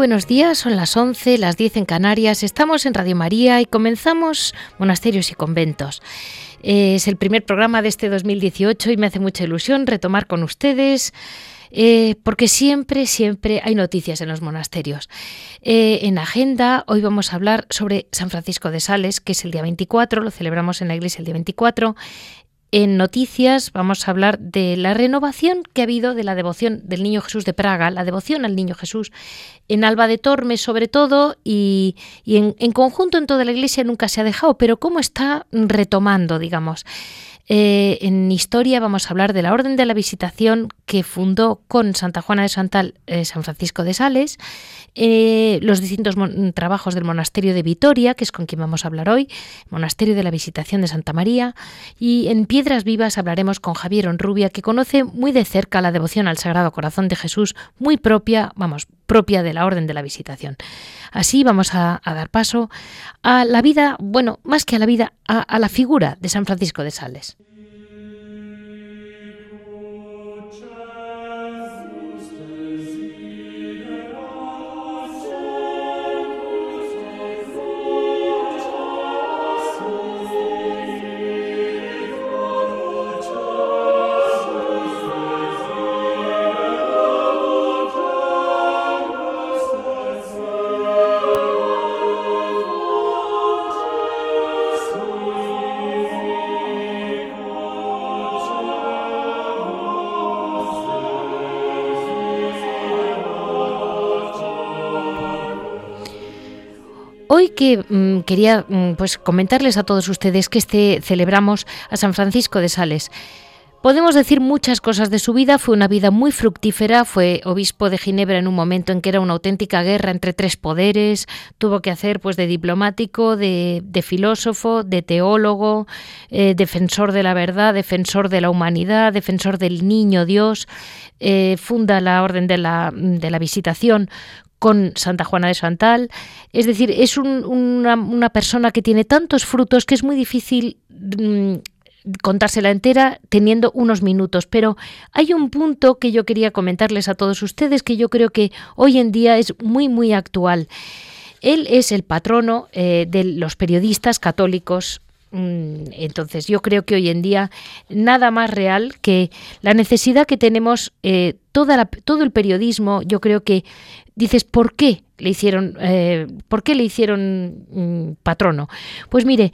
Buenos días, son las 11, las 10 en Canarias, estamos en Radio María y comenzamos Monasterios y Conventos. Es el primer programa de este 2018 y me hace mucha ilusión retomar con ustedes. Eh, porque siempre, siempre hay noticias en los monasterios. Eh, en agenda, hoy vamos a hablar sobre San Francisco de Sales, que es el día 24, lo celebramos en la iglesia el día 24. En noticias vamos a hablar de la renovación que ha habido de la devoción del Niño Jesús de Praga, la devoción al Niño Jesús en Alba de Tormes sobre todo y, en, en, conjunto en toda la iglesia nunca se ha dejado, pero cómo está retomando, digamos. Eh, en historia vamos a hablar de la Orden de la Visitación que fundó con Santa Juana de Santal eh, San Francisco de Sales, eh, los distintos trabajos del Monasterio de Vitoria, que es con quien vamos a hablar hoy, Monasterio de la Visitación de Santa María, y en Piedras Vivas hablaremos con Javier Onrubia, que conoce muy de cerca la devoción al Sagrado Corazón de Jesús, muy propia, vamos, propia de la Orden de la Visitación. Así vamos a, dar paso a la vida, bueno, más que a la vida, a la figura de San Francisco de Sales. Mm, quería mm, pues comentarles a todos ustedes que este celebramos a San Francisco de Sales. Podemos decir muchas cosas de su vida, fue una vida muy fructífera, fue obispo de Ginebra en un momento en que era una auténtica guerra entre tres poderes, tuvo que hacer pues de diplomático, de, filósofo, de teólogo, eh, defensor de la verdad, defensor de la humanidad, defensor del niño Dios, eh, funda la Orden de la, de la Visitación con Santa Juana de Santal. Es decir, es una, persona que tiene tantos frutos que es muy difícil mm, contársela entera teniendo unos minutos. Pero hay un punto que yo quería comentarles a todos ustedes que yo creo que hoy en día es muy, muy actual. Él es el patrono eh, de los periodistas católicos Mm, entonces, yo creo que hoy en día nada más real que la necesidad que tenemos eh, toda todo el periodismo. Yo creo que dices por qué le hicieron, eh, por qué le hicieron mm, patrono. Pues mire.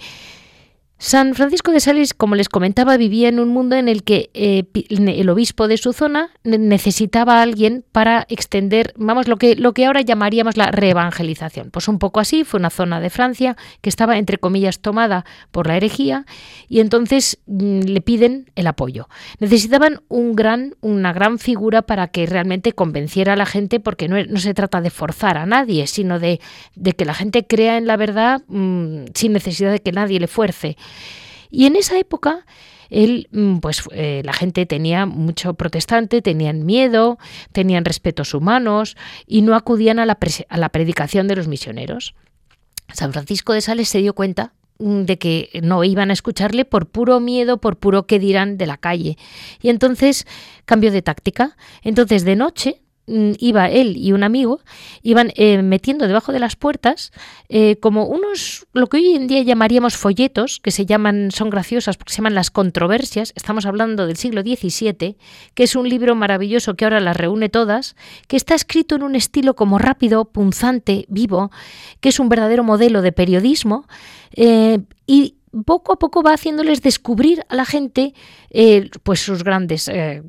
San Francisco de Sales, como les comentaba, vivía en un mundo en el que eh, el obispo de su zona necesitaba a alguien para extender, vamos, lo que, ahora llamaríamos la reevangelización. Pues un poco así, fue una zona de Francia que estaba, entre comillas, tomada por la herejía y entonces mm, le piden el apoyo. Necesitaban un gran, una gran figura para que realmente convenciera a la gente, porque no, se trata de forzar a nadie, sino de, de, que la gente crea en la verdad mm, sin necesidad de que nadie le fuerce. Y en esa época él, mm, pues eh, la gente tenía mucho protestante, tenían miedo, tenían respetos humanos y no acudían a la, a la predicación de los misioneros. San Francisco de Sales se dio cuenta mm, de que no iban a escucharle por puro miedo, por puro que dirán de la calle. Y entonces cambió de táctica. Entonces de noche iba él y un amigo, iban eh, metiendo debajo de las puertas eh, como unos, lo que hoy en día llamaríamos folletos, que se llaman, son graciosas porque se llaman las controversias, estamos hablando del siglo XVII, que es un libro maravilloso que ahora las reúne todas, que está escrito en un estilo como rápido, punzante, vivo, que es un verdadero modelo de periodismo, eh, y poco a poco va haciéndoles descubrir a la gente eh, pues sus grandes eh,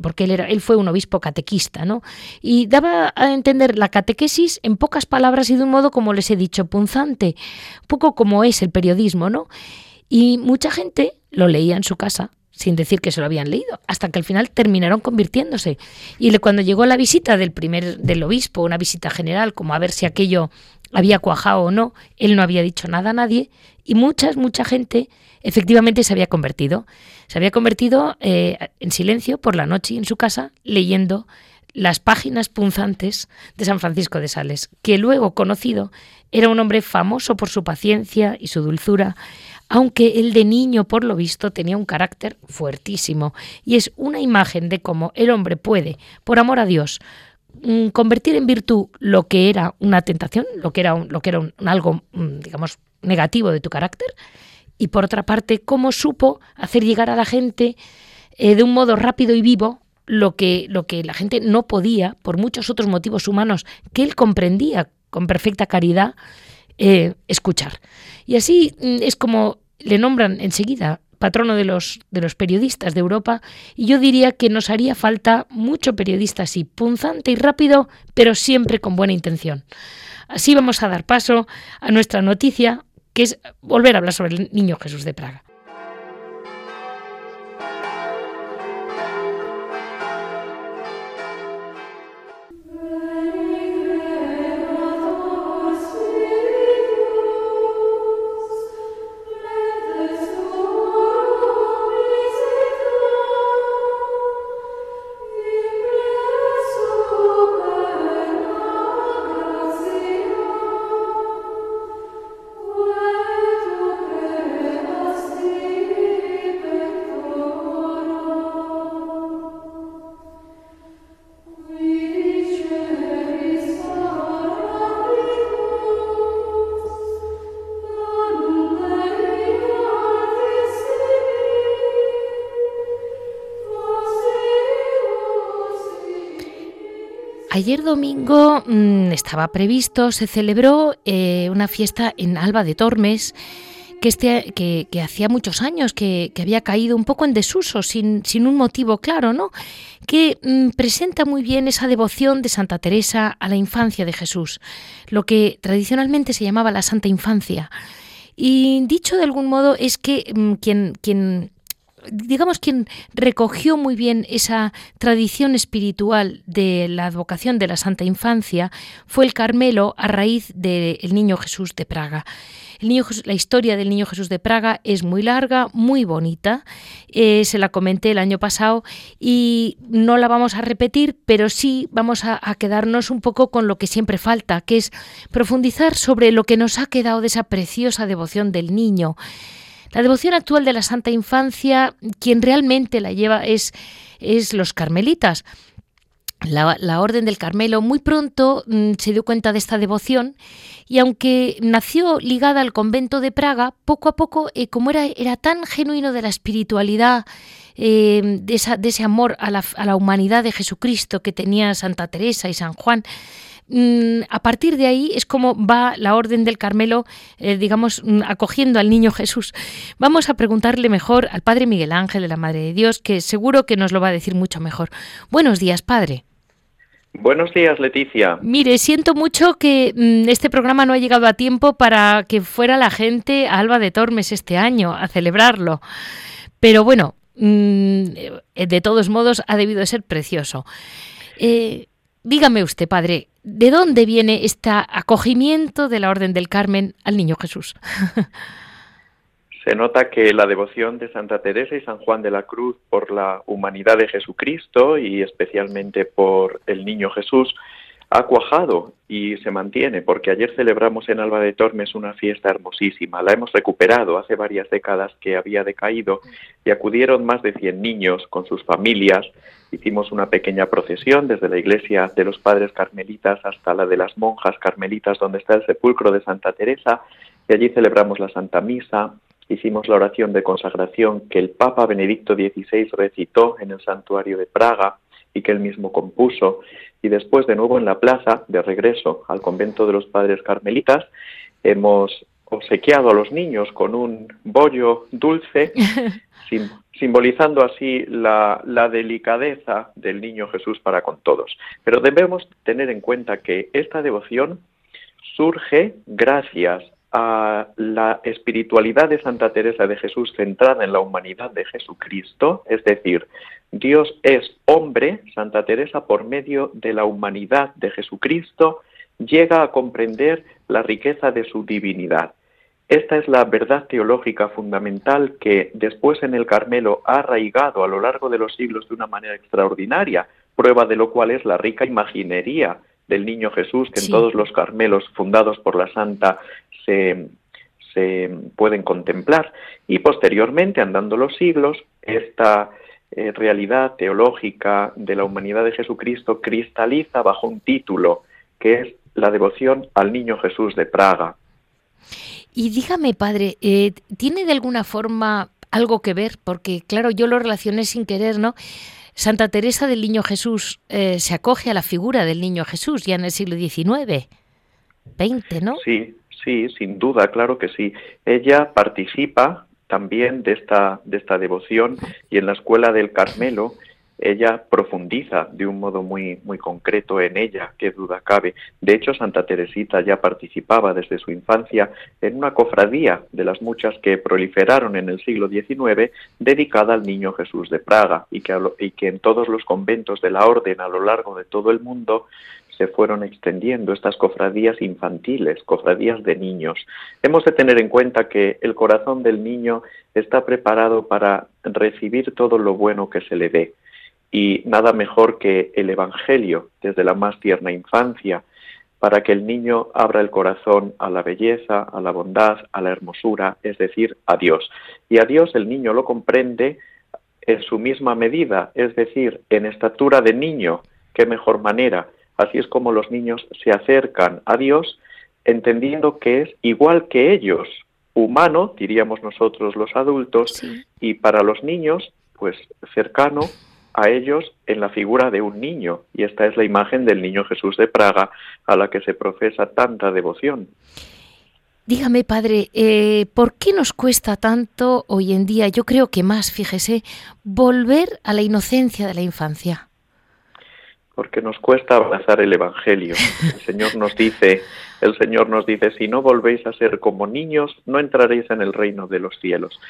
porque él era él fue un obispo catequista no y daba a entender la catequesis en pocas palabras y de un modo como les he dicho punzante poco como es el periodismo no y mucha gente lo leía en su casa sin decir que se lo habían leído, hasta que al final terminaron convirtiéndose. Y cuando llegó la visita del primer del obispo, una visita general, como a ver si aquello había cuajado o no, él no había dicho nada a nadie y mucha, mucha gente efectivamente se había convertido. Se había convertido eh, en silencio por la noche en su casa leyendo las páginas punzantes de San Francisco de Sales, que luego conocido era un hombre famoso por su paciencia y su dulzura, aunque el de niño, por lo visto, tenía un carácter fuertísimo, y es una imagen de cómo el hombre puede, por amor a Dios, mm, convertir en virtud lo que era una tentación, lo que era, lo que era algo, mm, digamos, negativo de tu carácter, y por otra parte, cómo supo hacer llegar a la gente eh, de un modo rápido y vivo lo que, lo que la gente no podía, por muchos otros motivos humanos que él comprendía con perfecta caridad, eh, escuchar. Y así mm, es como le nombran enseguida patrono de los, de los periodistas de Europa, y yo diría que nos haría falta mucho periodista así, punzante y rápido, pero siempre con buena intención. Así vamos a dar paso a nuestra noticia, que es volver a hablar sobre el niño Jesús de Praga. Ayer domingo mm, estaba previsto, se celebró eh, una fiesta en Alba de Tormes que, este, que, hacía muchos años que, había caído un poco en desuso, sin, sin un motivo claro, ¿no? que mm, presenta muy bien esa devoción de Santa Teresa a la infancia de Jesús, lo que tradicionalmente se llamaba la Santa Infancia. Y dicho de algún modo es que mm, quien, quien digamos, quien recogió muy bien esa tradición espiritual de la advocación de la Santa Infancia fue el Carmelo a raíz del Niño Jesús de Praga. La historia del Niño Jesús de Praga es muy larga, muy bonita. Eh, se la comenté el año pasado y no la vamos a repetir, pero sí vamos a, a quedarnos un poco con lo que siempre falta, que es profundizar sobre lo que nos ha quedado de esa preciosa devoción del niño. La devoción actual de la Santa Infancia, quien realmente la lleva es, es los carmelitas. La, Orden del Carmelo muy pronto mm, se dio cuenta de esta devoción y aunque nació ligada al convento de Praga, poco a poco, eh, como era, era, tan genuino de la espiritualidad, eh, de, ese amor a la, a la humanidad de Jesucristo que tenía Santa Teresa y San Juan, Mm, a partir de ahí es como va la Orden del Carmelo, eh, digamos, mm, acogiendo al niño Jesús. Vamos a preguntarle mejor al Padre Miguel Ángel de la Madre de Dios, que seguro que nos lo va a decir mucho mejor. Buenos días, Padre. Buenos días, Leticia. Mire, siento mucho que mm, este programa no ha llegado a tiempo para que fuera la gente a Alba de Tormes este año a celebrarlo. Pero bueno, de todos modos ha debido de ser precioso. Eh, dígame usted, padre, ¿De dónde viene este acogimiento de la Orden del Carmen al Niño Jesús? Se nota que la devoción de Santa Teresa y San Juan de la Cruz por la humanidad de Jesucristo y especialmente por el Niño Jesús ha cuajado y se mantiene, porque ayer celebramos en Alba de Tormes una fiesta hermosísima. La hemos recuperado hace varias décadas que había decaído y acudieron más de 100 niños con sus familias. Hicimos una pequeña procesión desde la iglesia de los padres carmelitas hasta la de las monjas carmelitas, donde está el sepulcro de Santa Teresa, y allí celebramos la Santa Misa. Hicimos la oración de consagración que el Papa Benedicto XVI recitó en el santuario de Praga y que él mismo compuso, y después de nuevo en la plaza, de regreso al convento de los padres carmelitas, hemos obsequiado a los niños con un bollo dulce, simbolizando así la, la, delicadeza del niño Jesús para con todos. Pero debemos tener en cuenta que esta devoción surge gracias a la espiritualidad de Santa Teresa de Jesús centrada en la humanidad de Jesucristo, es decir, Dios es hombre, Santa Teresa por medio de la humanidad de Jesucristo llega a comprender la riqueza de su divinidad. Esta es la verdad teológica fundamental que después en el Carmelo ha arraigado a lo largo de los siglos de una manera extraordinaria, prueba de lo cual es la rica imaginería del niño Jesús que en todos los Carmelos fundados por la Santa se, pueden contemplar. Y posteriormente, andando los siglos, esta eh, realidad teológica de la humanidad de Jesucristo cristaliza bajo un título que es la devoción al niño Jesús de Praga. Y dígame, padre, eh, ¿tiene de alguna forma algo que ver? Porque, claro, yo lo relacioné sin querer, ¿no? Santa Teresa del Niño Jesús eh, se acoge a la figura del Niño Jesús ya en el siglo XIX, XX, ¿no? Sí, Sí, sin duda, claro que sí. Ella participa también de esta, de esta devoción y en la escuela del Carmelo ella profundiza de un modo muy, muy concreto en ella, qué duda cabe. De hecho, Santa Teresita ya participaba desde su infancia en una cofradía de las muchas que proliferaron en el siglo XIX dedicada al Niño Jesús de Praga y que, y que en todos los conventos de la orden a lo largo de todo el mundo se fueron extendiendo estas cofradías infantiles, cofradías de niños. Hemos de tener en cuenta que el corazón del niño está preparado para recibir todo lo bueno que se le dé. Y nada mejor que el Evangelio desde la más tierna infancia, para que el niño abra el corazón a la belleza, a la bondad, a la hermosura, es decir, a Dios. Y a Dios el niño lo comprende en su misma medida, es decir, en estatura de niño. ¿Qué mejor manera? Así es como los niños se acercan a Dios entendiendo que es igual que ellos, humano, diríamos nosotros los adultos, y para los niños, pues cercano a ellos en la figura de un niño. Y esta es la imagen del niño Jesús de Praga a la que se profesa tanta devoción. Dígame, padre, eh, ¿por qué nos cuesta tanto hoy en día, yo creo que más, fíjese, volver a la inocencia de la infancia? porque nos cuesta abrazar el Evangelio. El Señor nos dice, el Señor nos dice, si no volvéis a ser como niños, no entraréis en el reino de los cielos.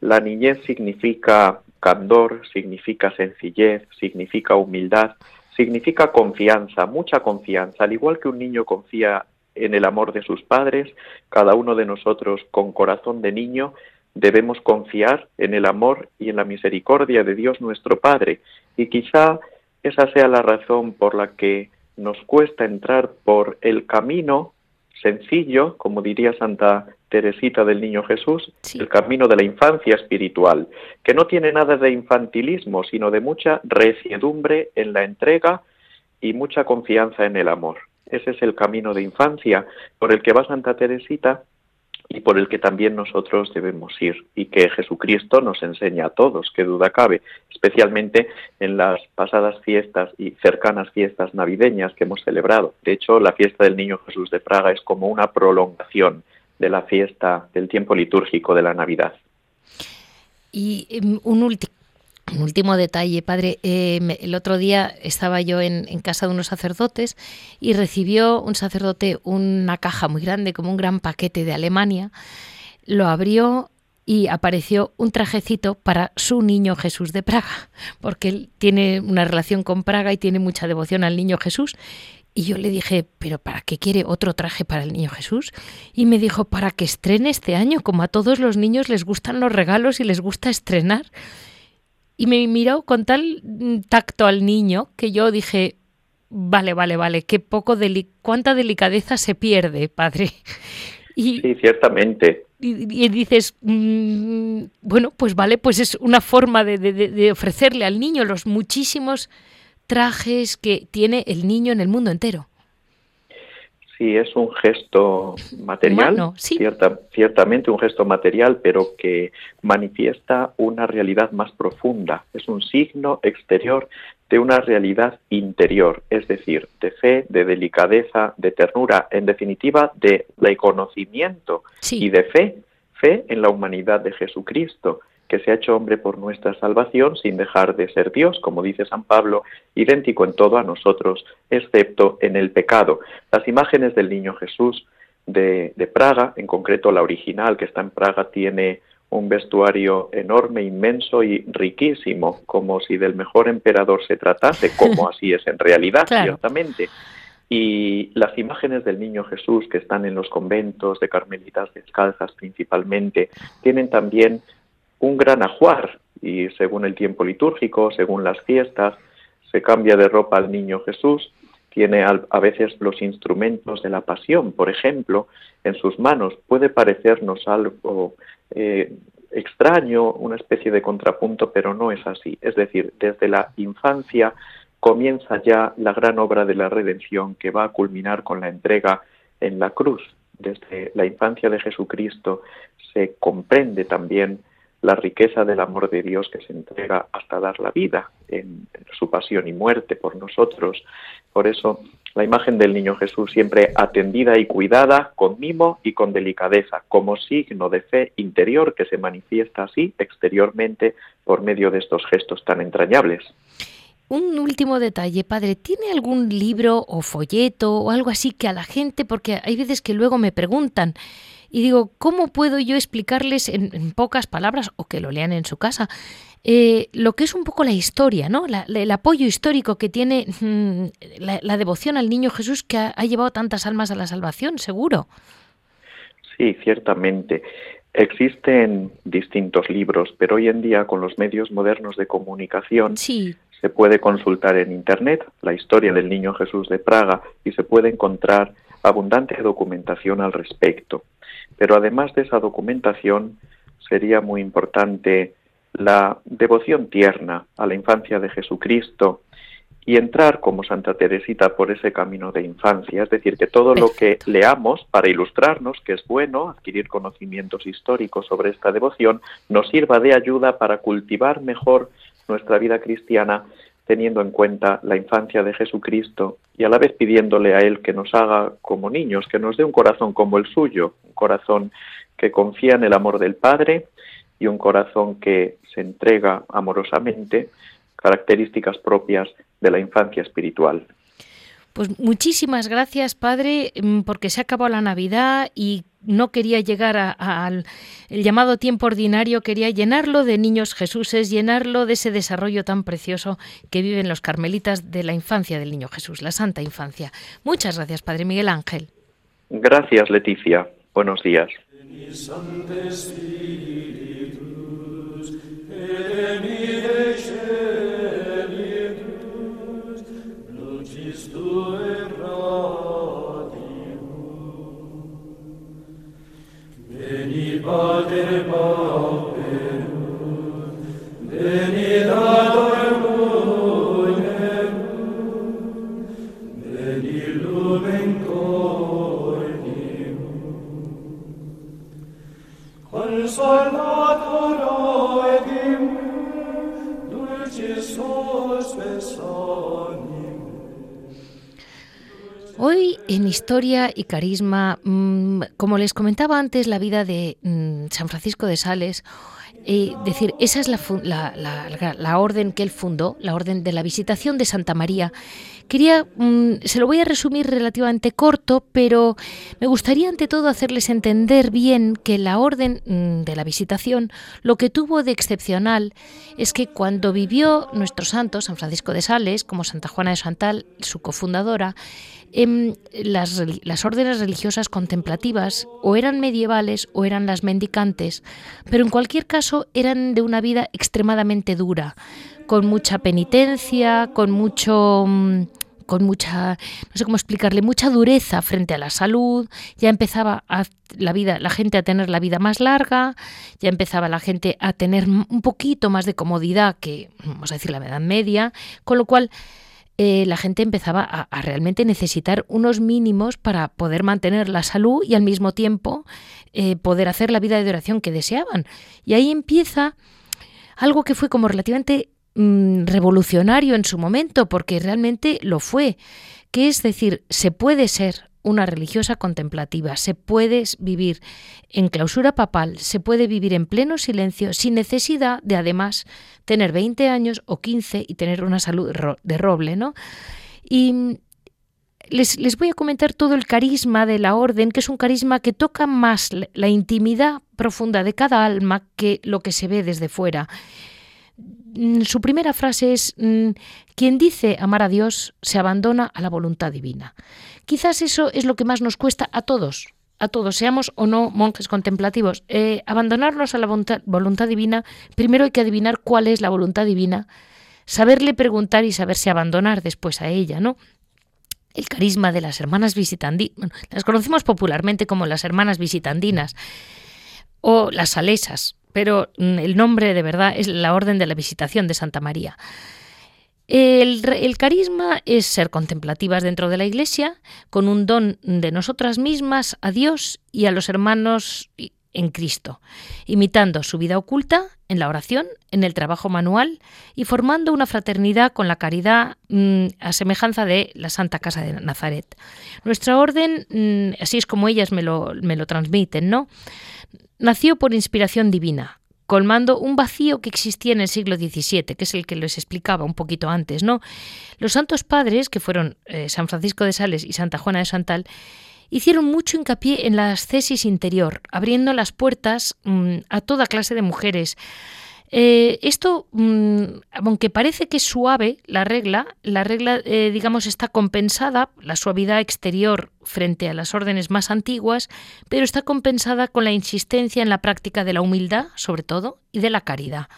La niñez significa candor, significa sencillez, significa humildad, significa confianza, mucha confianza. Al igual que un niño confía en el amor de sus padres, cada uno de nosotros con corazón de niño debemos confiar en el amor y en la misericordia de Dios nuestro Padre. Y quizá esa sea la razón por la que nos cuesta entrar por el camino sencillo, como diría Santa Teresita del Niño Jesús, el camino de la infancia espiritual, que no tiene nada de infantilismo, sino de mucha reciedumbre en la entrega y mucha confianza en el amor. Ese es el camino de infancia por el que va Santa Teresita y por el que también nosotros debemos ir y que Jesucristo nos enseña a todos, que duda cabe, especialmente en las pasadas fiestas y cercanas fiestas navideñas que hemos celebrado. De hecho, la fiesta del Niño Jesús de Praga es como una prolongación de la fiesta del tiempo litúrgico de la Navidad. Y em, un último detalle, padre. Eh, el otro día estaba yo en, casa de unos sacerdotes y recibió un sacerdote una caja muy grande, como un gran paquete de Alemania. Lo abrió y apareció un trajecito para su niño Jesús de Praga, porque él tiene una relación con Praga y tiene mucha devoción al niño Jesús. Y yo le dije, ¿pero para qué quiere otro traje para el niño Jesús? Y me dijo, para que estrene este año, como a todos los niños les gustan los regalos y les gusta estrenar y me miró con tal tacto al niño que yo dije, vale, vale, vale, qué poco deli cuánta delicadeza se pierde, padre. Y, sí, ciertamente. Y, dices, mm, bueno, pues vale, pues es una forma de, de ofrecerle al niño los muchísimos trajes que tiene el niño en el mundo entero. Sí, es un gesto material, ciertamente un gesto material, pero que manifiesta una realidad más profunda. Es un signo exterior de una realidad interior, es decir, de fe, de delicadeza, de ternura, en definitiva, de reconocimiento y de fe, fe en la humanidad de Jesucristo, que se ha hecho hombre por nuestra salvación sin dejar de ser Dios, como dice San Pablo, idéntico en todo a nosotros, excepto en el pecado. Las imágenes del niño Jesús de, de Praga, en concreto la original que está en Praga tiene un vestuario enorme, inmenso y riquísimo, como si del mejor emperador se tratase, como así es en realidad, ciertamente. Y las imágenes del niño Jesús que están en los conventos de carmelitas descalzas principalmente, tienen también un gran ajuar y según el tiempo litúrgico, según las fiestas, se cambia de ropa al niño Jesús, tiene a veces los instrumentos de la pasión, por ejemplo, en sus manos. Puede parecernos algo eh, extraño, una especie de contrapunto, pero no es así. Es decir, desde la infancia comienza ya la gran obra de la redención que va a culminar con la entrega en la cruz. Desde la infancia de Jesucristo se comprende también la riqueza del amor de Dios que se entrega hasta dar la vida en, su pasión y muerte por nosotros. Por eso la imagen del niño Jesús siempre atendida y cuidada con mimo y con delicadeza, como signo de fe interior que se manifiesta así exteriormente por medio de estos gestos tan entrañables. Un último detalle, padre, ¿tiene algún libro o folleto o algo así que a la gente, porque hay veces que luego me preguntan, y digo, ¿cómo puedo yo explicarles en, pocas palabras o que lo lean en su casa eh, lo que es un poco la historia, ¿no? el apoyo histórico que tiene mm, la, devoción al niño Jesús que ha, llevado tantas almas a la salvación, seguro. Sí, ciertamente. Existen distintos libros, pero hoy en día con los medios modernos de comunicación se puede consultar en Internet la historia del Niño Jesús de Praga y se puede encontrar abundante documentación al respecto. Pero además de esa documentación, sería muy importante la devoción tierna a la infancia de Jesucristo y entrar como Santa Teresita por ese camino de infancia, es decir, que todo lo que leamos para ilustrarnos, que es bueno adquirir conocimientos históricos sobre esta devoción, nos sirva de ayuda para cultivar mejor nuestra vida cristiana teniendo en cuenta la infancia de Jesucristo y a la vez pidiéndole a Él que nos haga como niños, que nos dé un corazón como el suyo, un corazón que confía en el amor del Padre y un corazón que se entrega amorosamente, características propias de la infancia espiritual. Pues muchísimas gracias, Padre, mm, porque se acabado la Navidad y no quería llegar al llamado tiempo ordinario, quería llenarlo de niños Jesuses, llenarlo de ese desarrollo tan precioso que viven los carmelitas de la infancia del niño Jesús, la santa infancia. Muchas gracias, Padre Miguel Ángel. Gracias, Leticia. Buenos días. Liba de Historia y Carisma, mm, como les comentaba antes, la vida de mm, San Francisco de Sales, eh, decir, esa es la, orden que él fundó, la orden de la visitación de Santa María. Quería, mm, se lo voy a resumir relativamente corto, pero me gustaría ante todo hacerles entender bien que la orden de la visitación, lo que tuvo de excepcional es que cuando vivió nuestro santo, San Francisco de Sales, como Santa Juana de Santal, su cofundadora, Em, las, órdenes religiosas contemplativas o eran medievales o eran las mendicantes, pero en cualquier caso eran de una vida extremadamente dura, con mucha penitencia, con mucho mm, con mucha, no sé cómo explicarle, mucha dureza frente a la salud, ya empezaba la vida, la gente a tener la vida más larga, ya empezaba la gente a tener un poquito más de comodidad que, vamos a decir, la edad media, con lo cual eh, la gente empezaba a, realmente necesitar unos mínimos para poder mantener la salud y al mismo tiempo eh, poder hacer la vida de oración que deseaban. Y ahí empieza algo que fue como relativamente mm, revolucionario en su momento, porque realmente lo fue, que es decir, se puede ser una religiosa contemplativa. Se puede vivir en clausura papal, se puede vivir en pleno silencio sin necesidad de además tener 20 años o 15 y tener una salud de roble, ¿no? Y les, les, voy a comentar todo el carisma de la orden, que es un carisma que toca más la intimidad profunda de cada alma que lo que se ve desde fuera. Mm, su primera frase es, mm, quien dice amar a Dios se abandona a la voluntad divina. Quizás eso es lo que más nos cuesta a todos, a todos, seamos o no monjes contemplativos. Eh, abandonarnos a la voluntad, divina, primero hay que adivinar cuál es la voluntad divina, saberle preguntar y saberse abandonar después a ella, ¿no? El carisma de las hermanas visitandinas, las conocemos popularmente como las hermanas visitandinas o las salesas, pero mm, el nombre de verdad es la Orden de la Visitación de Santa María. El, carisma es ser contemplativas dentro de la Iglesia, con un don de nosotras mismas a Dios y a los hermanos en Cristo, imitando su vida oculta en la oración, en el trabajo manual y formando una fraternidad con la caridad mm, a semejanza de la Santa Casa de Nazaret. Nuestra orden, mm, así es como ellas me lo, me lo transmiten, ¿no? Nació por inspiración divina, colmando un vacío que existía en el siglo XVII, que es el que les explicaba un poquito antes, ¿no? Los santos padres, que fueron eh, San Francisco de Sales y Santa Juana de Santal, hicieron mucho hincapié en la ascesis interior, abriendo las puertas mm, a toda clase de mujeres, eh, esto, mm, aunque parece que es suave la regla, la regla, eh, digamos, está compensada, la suavidad exterior frente a las órdenes más antiguas, pero está compensada con la insistencia en la práctica de la humildad, sobre todo, y de la caridad.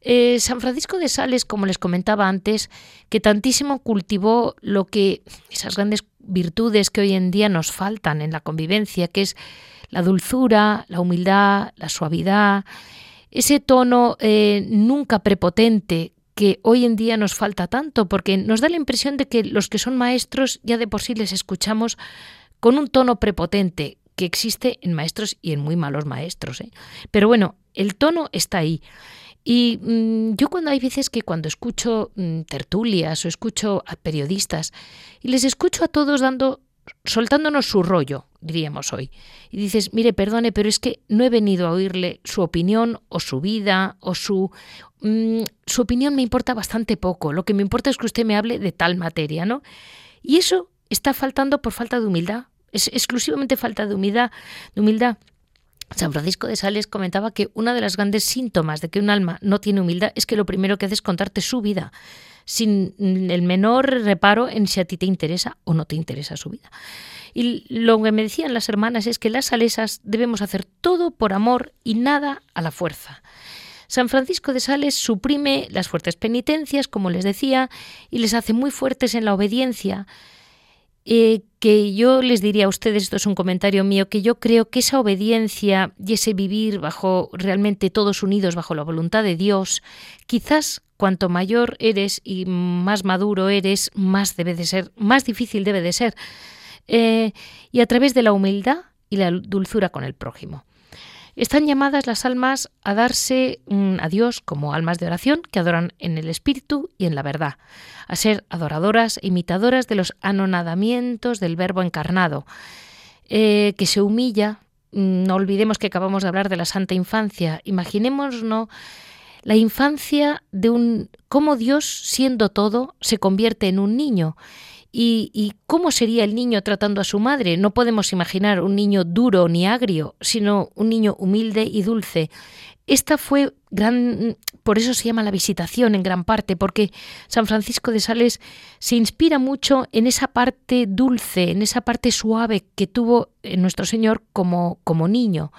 Eh, San Francisco de Sales, como les comentaba antes, que tantísimo cultivó lo que esas grandes virtudes que hoy en día nos faltan en la convivencia, que es la dulzura, la humildad, la suavidad, ese tono eh, nunca prepotente que hoy en día nos falta tanto, porque nos da la impresión de que los que son maestros ya de por sí les escuchamos con un tono prepotente que existe en maestros y en muy malos maestros. ¿eh? Pero bueno, el tono está ahí. Y mm, yo cuando hay veces que cuando escucho mm, tertulias o escucho a periodistas y les escucho a todos dando soltándonos su rollo, diríamos hoy. Y dices, mire, perdone, pero es que no he venido a oírle su opinión o su vida o su... Mm, su opinión me importa bastante poco. Lo que me importa es que usted me hable de tal materia, ¿no? Y eso está faltando por falta de humildad. Es exclusivamente falta de humildad. De humildad. San Francisco de Sales comentaba que una de las grandes síntomas de que un alma no tiene humildad es que lo primero que hace es contarte su vida sin el menor reparo en si a ti te interesa o no te interesa su vida. Y lo que me decían las hermanas es que las salesas debemos hacer todo por amor y nada a la fuerza. San Francisco de Sales suprime las fuertes penitencias, como les decía, y les hace muy fuertes en la obediencia. Eh, que yo les diría a ustedes, esto es un comentario mío, que yo creo que esa obediencia y ese vivir bajo realmente todos unidos bajo la voluntad de Dios, quizás cuanto mayor eres y más maduro eres, más debe de ser, más difícil debe de ser. Eh, y a través de la humildad y la dulzura con el prójimo. Están llamadas las almas a darse mm, a Dios como almas de oración que adoran en el Espíritu y en la verdad, a ser adoradoras e imitadoras de los anonadamientos del Verbo encarnado, eh, que se humilla. Mm, no olvidemos que acabamos de hablar de la Santa Infancia. Imaginémonos ¿no? la infancia de un cómo Dios, siendo todo, se convierte en un niño. Y, cómo sería el niño tratando a su madre. No podemos imaginar un niño duro ni agrio, sino un niño humilde y dulce. Esta fue gran, por eso se llama la visitación en gran parte, porque San Francisco de Sales se inspira mucho en esa parte dulce, en esa parte suave que tuvo nuestro Señor como, como niño.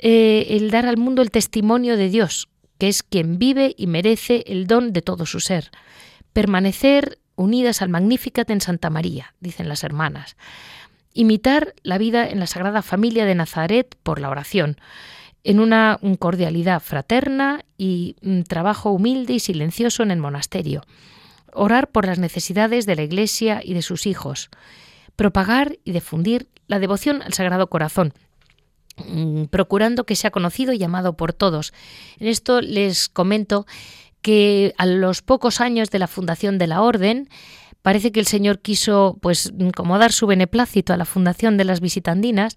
Eh, el dar al mundo el testimonio de Dios, que es quien vive y merece el don de todo su ser. Permanecer unidas al Magnificat en Santa María, dicen las hermanas. Imitar la vida en la Sagrada Familia de Nazaret por la oración, en una cordialidad fraterna y un trabajo humilde y silencioso en el monasterio. Orar por las necesidades de la Iglesia y de sus hijos. Propagar y difundir la devoción al Sagrado Corazón, Mm, procurando que sea conocido y amado por todos. En esto les comento que a los pocos años de la fundación de la Orden, parece que el Señor quiso, pues, como dar su beneplácito a la fundación de las visitandinas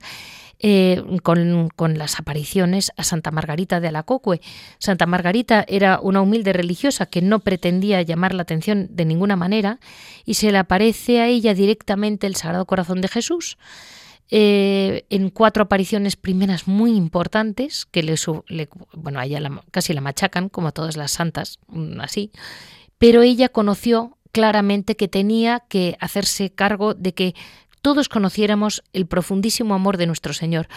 eh, con, las apariciones a Santa Margarita de Alacocue. Santa Margarita era una humilde religiosa que no pretendía llamar la atención de ninguna manera y se le aparece a ella directamente el Sagrado Corazón de Jesús. Eh, en cuatro apariciones primeras muy importantes, que le, bueno, a ella casi la machacan, como a todas las santas, mm, así, pero ella conoció claramente que tenía que hacerse cargo de que todos conociéramos el profundísimo amor de nuestro Señor.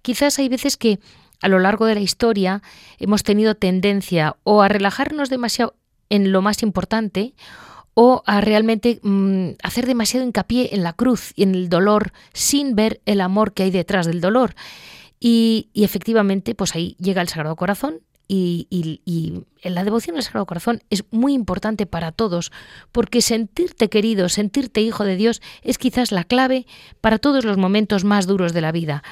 Quizás hay veces que a lo largo de la historia hemos tenido tendencia o a relajarnos demasiado en lo más importante o a realmente mm, hacer demasiado hincapié en la cruz y en el dolor sin ver el amor que hay detrás del dolor. Y, y efectivamente, pues ahí llega el Sagrado Corazón y, la devoción al Sagrado Corazón es muy importante para todos, porque sentirte querido, sentirte hijo de Dios es quizás la clave para todos los momentos más duros de la vida.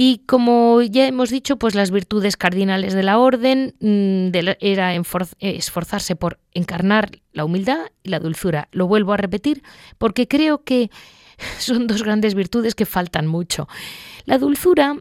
Y como ya hemos dicho, pues las virtudes cardinales de la orden mm, era esforzarse por encarnar la humildad y la dulzura. Lo vuelvo a repetir porque creo que son dos grandes virtudes que faltan mucho. La dulzura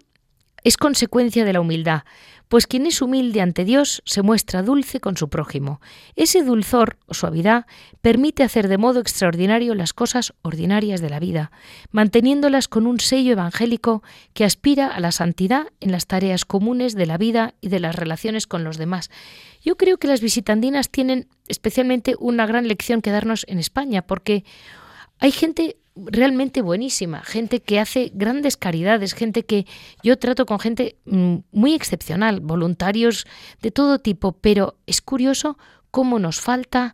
es consecuencia de la humildad, pues quien es humilde ante Dios se muestra dulce con su prójimo. Ese dulzor o suavidad permite hacer de modo extraordinario las cosas ordinarias de la vida, manteniéndolas con un sello evangélico que aspira a la santidad en las tareas comunes de la vida y de las relaciones con los demás. Yo creo que las visitandinas tienen especialmente una gran lección que darnos en España, porque hay gente realmente buenísima, gente que hace grandes caridades, gente que yo trato con gente mm, muy excepcional, voluntarios de todo tipo, pero es curioso cómo nos falta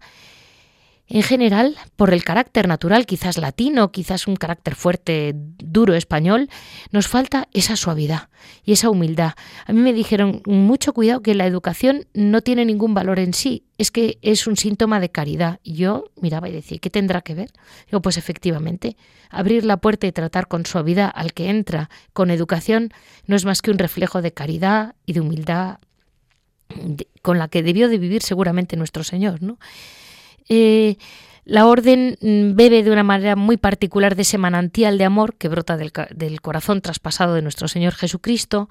en general, por el carácter natural, quizás latino, quizás un carácter fuerte, duro español, nos falta esa suavidad y esa humildad. A mí me dijeron, mucho cuidado que la educación no tiene ningún valor en sí, es que es un síntoma de caridad. Yo miraba y decía, ¿qué tendrá que ver? Digo, pues efectivamente, abrir la puerta y tratar con suavidad al que entra con educación no es más que un reflejo de caridad y de humildad con la que debió de vivir seguramente nuestro Señor, ¿no? Eh, la orden mm, bebe de una manera muy particular de ese manantial de amor que brota del, corazón traspasado de nuestro Señor Jesucristo.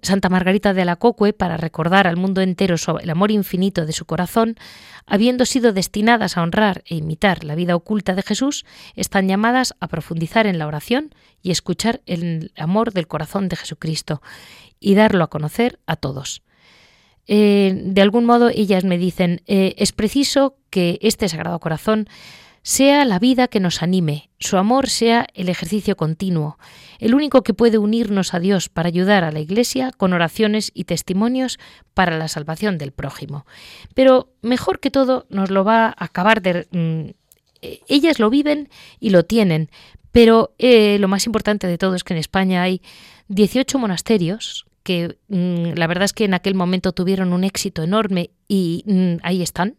Santa Margarita de Alacocue, para recordar al mundo entero el amor infinito de su corazón, habiendo sido destinadas a honrar e imitar la vida oculta de Jesús, están llamadas a profundizar en la oración y escuchar el amor del corazón de Jesucristo y darlo a conocer a todos. Eh, de algún modo ellas me dicen, eh, es preciso que este Sagrado Corazón sea la vida que nos anime, su amor sea el ejercicio continuo, el único que puede unirnos a Dios para ayudar a la Iglesia con oraciones y testimonios para la salvación del prójimo. Pero mejor que todo nos lo va a acabar de... Mm, eh, ellas lo viven y lo tienen, pero lo más importante de todo es que en España hay 18 monasterios que mm, la verdad es que en aquel momento tuvieron un éxito enorme y mm, ahí están.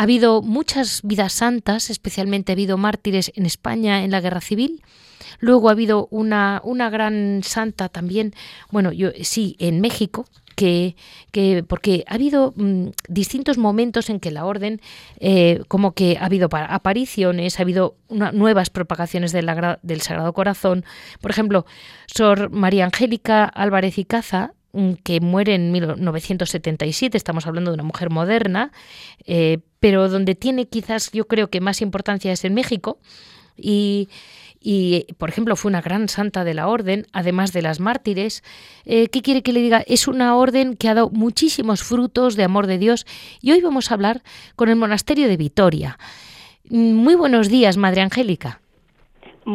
Ha habido muchas vidas santas, especialmente ha habido mártires en España en la guerra civil. Luego ha habido una, una gran santa también, bueno, yo sí, en México, que, porque ha habido mm, distintos momentos en que la orden, eh, como que ha habido apariciones, ha habido nuevas propagaciones del, del Sagrado Corazón. Por ejemplo, Sor María Angélica Álvarez y Caza, mm, que muere en 1977, estamos hablando de una mujer moderna, eh, pero donde tiene quizás yo creo que más importancia es en México. Y, y, por ejemplo, fue una gran santa de la orden, además de las mártires. Eh, ¿Qué quiere que le diga? Es una orden que ha dado muchísimos frutos de amor de Dios y hoy vamos a hablar con el monasterio de Vitoria. Mm, muy buenos días, Madre Angélica.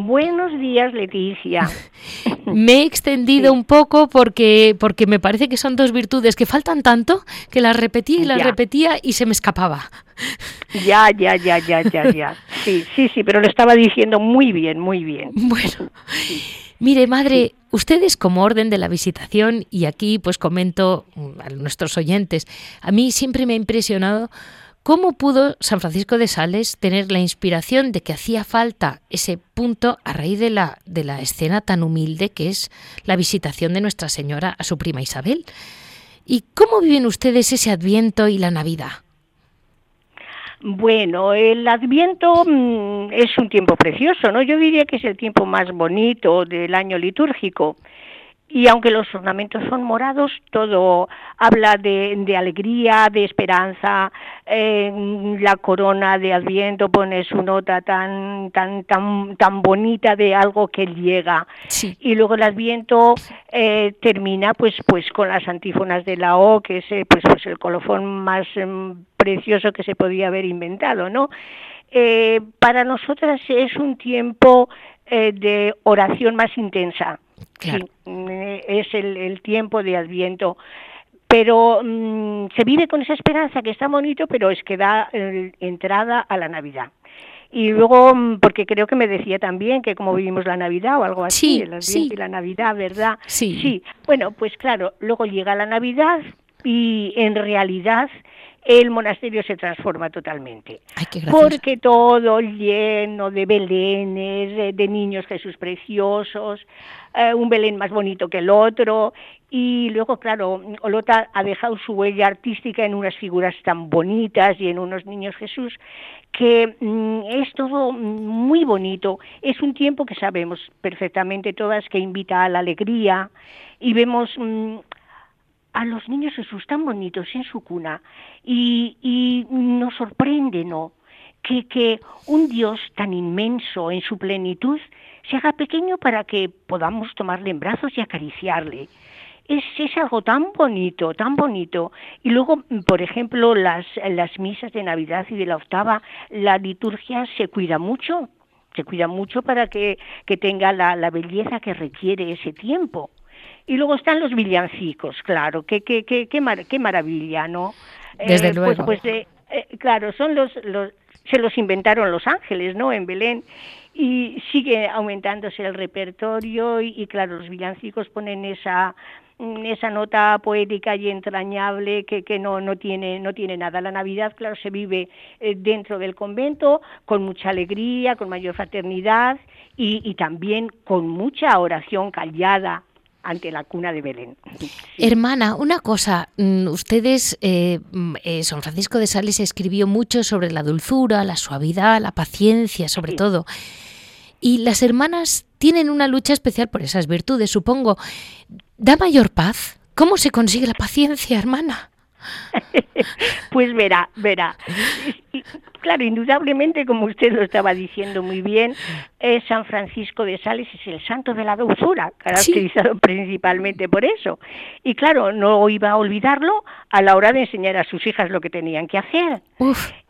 Buenos días, Leticia. me he extendido un poco porque, porque me parece que son dos virtudes que faltan tanto que las repetía y las repetía y se me escapaba. Ya, ya, ya, ya, ya, ya. Sí, sí, sí, pero lo estaba diciendo muy bien, muy bien. Bueno. Mire, madre, ustedes como orden de la visitación, y aquí pues comento a nuestros oyentes, a mí siempre me ha impresionado ¿Cómo pudo San Francisco de Sales tener la inspiración de que hacía falta ese punto a raíz de la, de la escena tan humilde que es la visitación de Nuestra Señora a su prima Isabel? ¿Y cómo viven ustedes ese Adviento y la Navidad? Bueno, el Adviento mm, es un tiempo precioso, ¿no? Yo diría que es el tiempo más bonito del año litúrgico. Y aunque los ornamentos son morados, todo habla de, alegría, de esperanza. la corona de Adviento pone su nota tan tan tan tan bonita de algo que llega. Y luego el Adviento eh, termina pues pues con las antífonas de la O, que es eh, pues pues el colofón más em, precioso que se podía haber inventado, ¿no? Eh, para nosotras es un tiempo de oración más intensa Sí, es el, tiempo de Adviento. Pero mm, se vive con esa esperanza que está bonito, pero es que da entrada a la Navidad. Y luego, mm, porque creo que me decía también que como vivimos la Navidad o algo así, el Adviento y la Navidad, ¿verdad? Sí. Sí. Bueno, pues claro, luego llega la Navidad y en realidad el monasterio se transforma totalmente. porque todo lleno de belenes, de, niños Jesús preciosos, eh, un Belén más bonito que el otro. Y luego, claro, Olota ha dejado su huella artística en unas figuras tan bonitas y en unos niños Jesús que mm, es todo muy bonito. Es un tiempo que sabemos perfectamente todas que invita a la alegría y vemos mm, a los niños Jesús tan bonitos en su cuna y, y nos sorprende, ¿no? Que, que un Dios tan inmenso en su plenitud se haga pequeño para que podamos tomarle en brazos y acariciarle. Es, es, algo tan bonito, tan bonito. Y luego, por ejemplo, las, las misas de Navidad y de la octava, la liturgia se cuida mucho, se cuida mucho para que, que tenga la, la belleza que requiere ese tiempo. Y luego están los villancicos, claro, qué, qué, qué, qué, qué maravilla, ¿no? Desde eh, pues, luego. Pues, eh, eh, claro, son los, los, se los inventaron los ángeles, ¿no? En Belén. Y sigue aumentándose el repertorio y, y claro, los villancicos ponen esa esa nota poética y entrañable que, que no, no, tiene, no tiene nada. La Navidad, claro, se vive dentro del convento con mucha alegría, con mayor fraternidad y, y también con mucha oración callada, ante la cuna de Belén. Hermana, una cosa, mm, ustedes, eh, mm, eh, San Francisco de Sales escribió mucho sobre la dulzura, la suavidad, la paciencia, sobre todo. Y las hermanas tienen una lucha especial por esas virtudes, supongo. ¿Da mayor paz? ¿Cómo se consigue la paciencia, hermana? pues verá, verá. Claro, indudablemente, como usted lo estaba diciendo muy bien, San Francisco de Sales es el santo de la dulzura, caracterizado principalmente por eso. Y claro, no iba a olvidarlo a la hora de enseñar a sus hijas lo que tenían que hacer.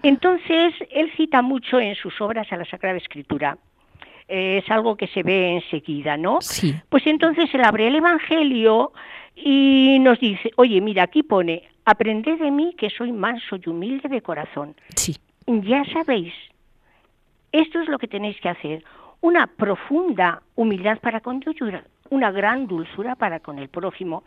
Entonces, él cita mucho en sus obras a la Sagrada Escritura. es algo que se ve enseguida, ¿no? Sí. Pues entonces él abre el Evangelio y nos dice, oye, mira, aquí pone, aprended de mí que soy manso y humilde de corazón. Sí. Ya sabéis, esto es lo que tenéis que hacer, una profunda humildad para con Dios, una gran dulzura para con el prójimo.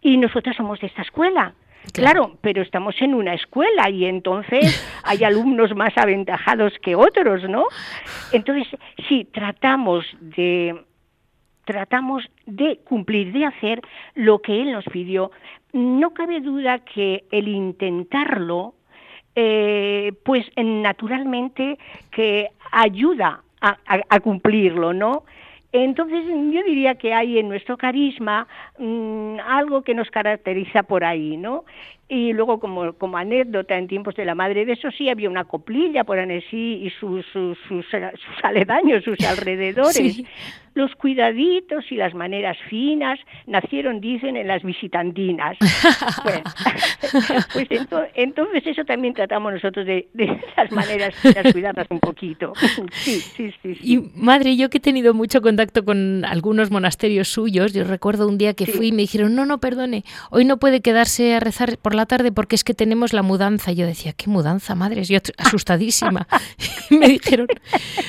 Y nosotros somos de esta escuela. Claro. pero estamos en una escuela y entonces hay alumnos más aventajados que otros, ¿no? Entonces, sí, tratamos de tratamos de cumplir, de hacer lo que Él nos pidió. No cabe duda que el intentarlo, eh, pues naturalmente que ayuda a, cumplirlo, ¿no? Entonces yo diría que hay en nuestro carisma mm, algo que nos caracteriza por ahí, ¿no? Y luego como, como anécdota en tiempos de la madre de eso sí había una coplilla por Annecy y sus, sus, sus, aledaños, sus alrededores los cuidaditos y las maneras finas nacieron, dicen, en las visitantinas. pues entonces eso también tratamos nosotros de, las maneras finas, cuidarlas un poquito. Sí, sí, sí, Y madre, yo que he tenido mucho contacto con algunos monasterios suyos, yo recuerdo un día que fui y me dijeron, no, no, perdone, hoy no puede quedarse a rezar por la tarde porque es que tenemos la mudanza. Y yo decía, ¿qué mudanza, madre? Yo asustadísima. y me dijeron,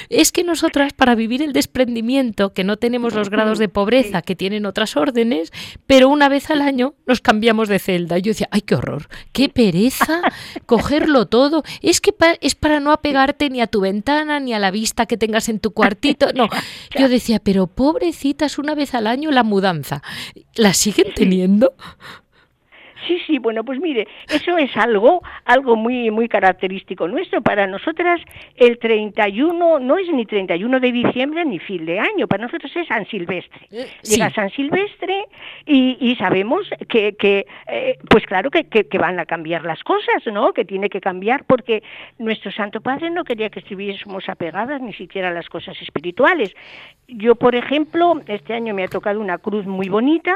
es que nosotras para vivir el desprendimiento que no tenemos los grados de pobreza que tienen otras órdenes, pero una vez al año nos cambiamos de celda. Yo decía, ay, qué horror, qué pereza cogerlo todo. Es que es para no apegarte ni a tu ventana, ni a la vista que tengas en tu cuartito. No, yo decía, pero pobrecitas, una vez al año la mudanza. ¿La siguen teniendo? Sí, sí, bueno, pues mire, eso es algo, algo muy, muy característico nuestro. Para nosotras el 31 no es ni 31 de diciembre ni fin de año, para nosotros es San Silvestre. Eh, Llega San Silvestre y, sabemos que, que eh, pues claro que, que, van a cambiar las cosas, ¿no? Que tiene que cambiar porque nuestro Santo Padre no quería que estuviésemos apegadas ni siquiera a las cosas espirituales. Yo, por ejemplo, este año me ha tocado una cruz muy bonita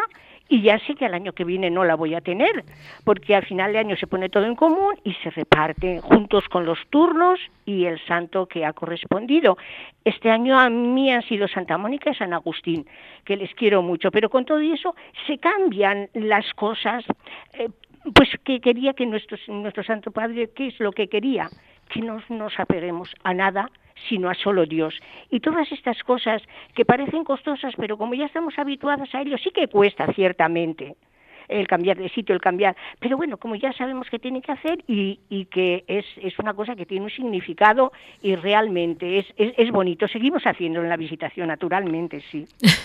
y ya sé que al año que viene no la voy a tener, porque al final de año se pone todo en común y se reparte juntos con los turnos y el santo que ha correspondido. Este año a mí han sido Santa Mónica y San Agustín, que les quiero mucho, pero con todo eso se cambian las cosas. Eh, pues que quería que nuestro, nuestro Santo Padre, ¿qué es lo que quería? Que no nos apeguemos a nada, sino a solo Dios. Y todas estas cosas que parecen costosas, pero como ya estamos habituadas a ello, sí que cuesta ciertamente el cambiar de sitio, el cambiar. Pero bueno, como ya sabemos que tiene que hacer y, y que es, es, una cosa que tiene un significado y realmente es, es, es bonito. Seguimos haciendo en la visitación, naturalmente, sí.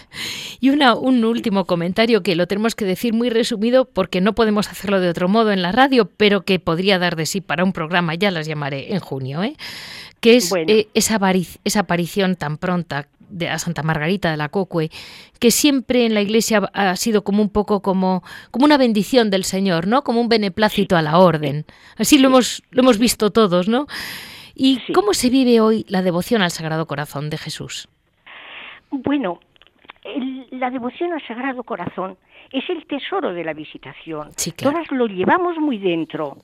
Y una, un último comentario que lo tenemos que decir muy resumido porque no podemos hacerlo de otro modo en la radio, pero que podría dar de sí para un programa, ya las llamaré en junio, ¿eh? que es eh, esa, esa aparición tan pronta de Santa Margarita de la Cocue, que siempre en la iglesia ha sido como un poco como, como una bendición del Señor, ¿no? Como un beneplácito a la orden. Así lo hemos, lo hemos visto todos, ¿no? ¿Y cómo se vive hoy la devoción al Sagrado Corazón de Jesús? Bueno, la devoción al Sagrado Corazón es el tesoro de la visitación. Todas lo llevamos muy dentro.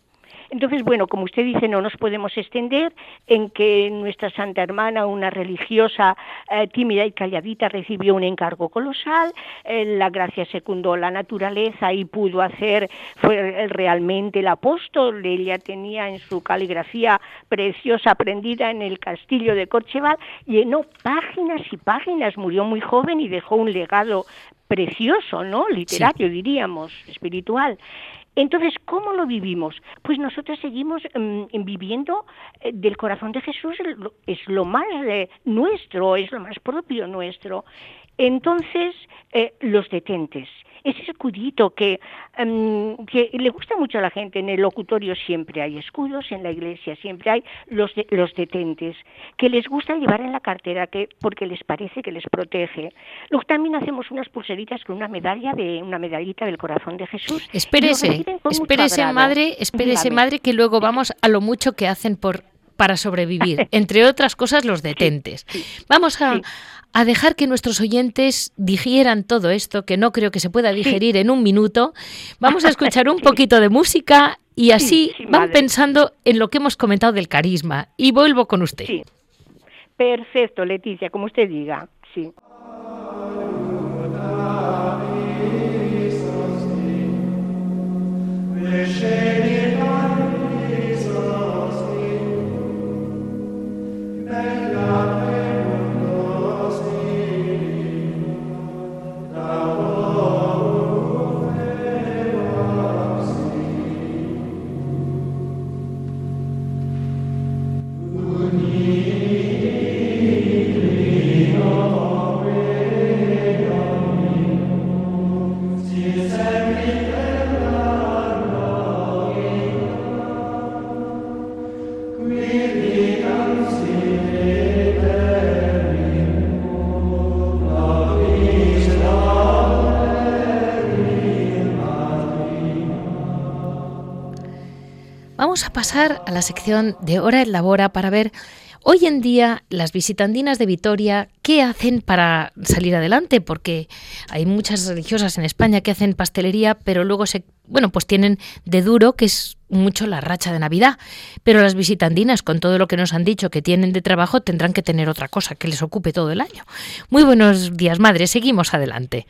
Entonces, bueno, como usted dice, no nos podemos extender en que nuestra santa hermana, una religiosa eh, tímida y calladita, recibió un encargo colosal, eh, la gracia secundó la naturaleza y pudo hacer, fue realmente el apóstol, ella tenía en su caligrafía preciosa aprendida en el castillo de Corcheval, llenó páginas y páginas, murió muy joven y dejó un legado precioso, ¿no? Literario, diríamos, espiritual. Entonces, ¿cómo lo vivimos? Pues nosotros seguimos mm, viviendo eh, del corazón de Jesús, es lo más eh, nuestro, es lo más propio nuestro. Entonces, eh, los detentes, ese escudito que, em, que le gusta mucho a la gente, en el locutorio siempre hay escudos, en la iglesia siempre hay los, los detentes, que les gusta llevar en la cartera que, porque les parece que les protege. Luego también hacemos unas pulseritas con una medalla de una medallita del corazón de Jesús. Espérese, espérese madre, espérese madre que luego vamos a lo mucho que hacen por para sobrevivir, entre otras cosas los detentes. Vamos a, a dejar que nuestros oyentes digieran todo esto, que no creo que se pueda digerir en un minuto. Vamos a escuchar un poquito de música y así van pensando en lo que hemos comentado del carisma. Y vuelvo con usted. Sí. Perfecto, Leticia, como usted diga. Sí. A pasar a la sección de Hora en Labora para ver hoy en día las visitandinas de Vitoria qué hacen para salir adelante, porque hay muchas religiosas en España que hacen pastelería, pero luego se, bueno, pues tienen de duro que es mucho la racha de Navidad, pero las visitandinas con todo lo que nos han dicho que tienen de trabajo tendrán que tener otra cosa que les ocupe todo el año. Muy buenos días, madre, seguimos adelante.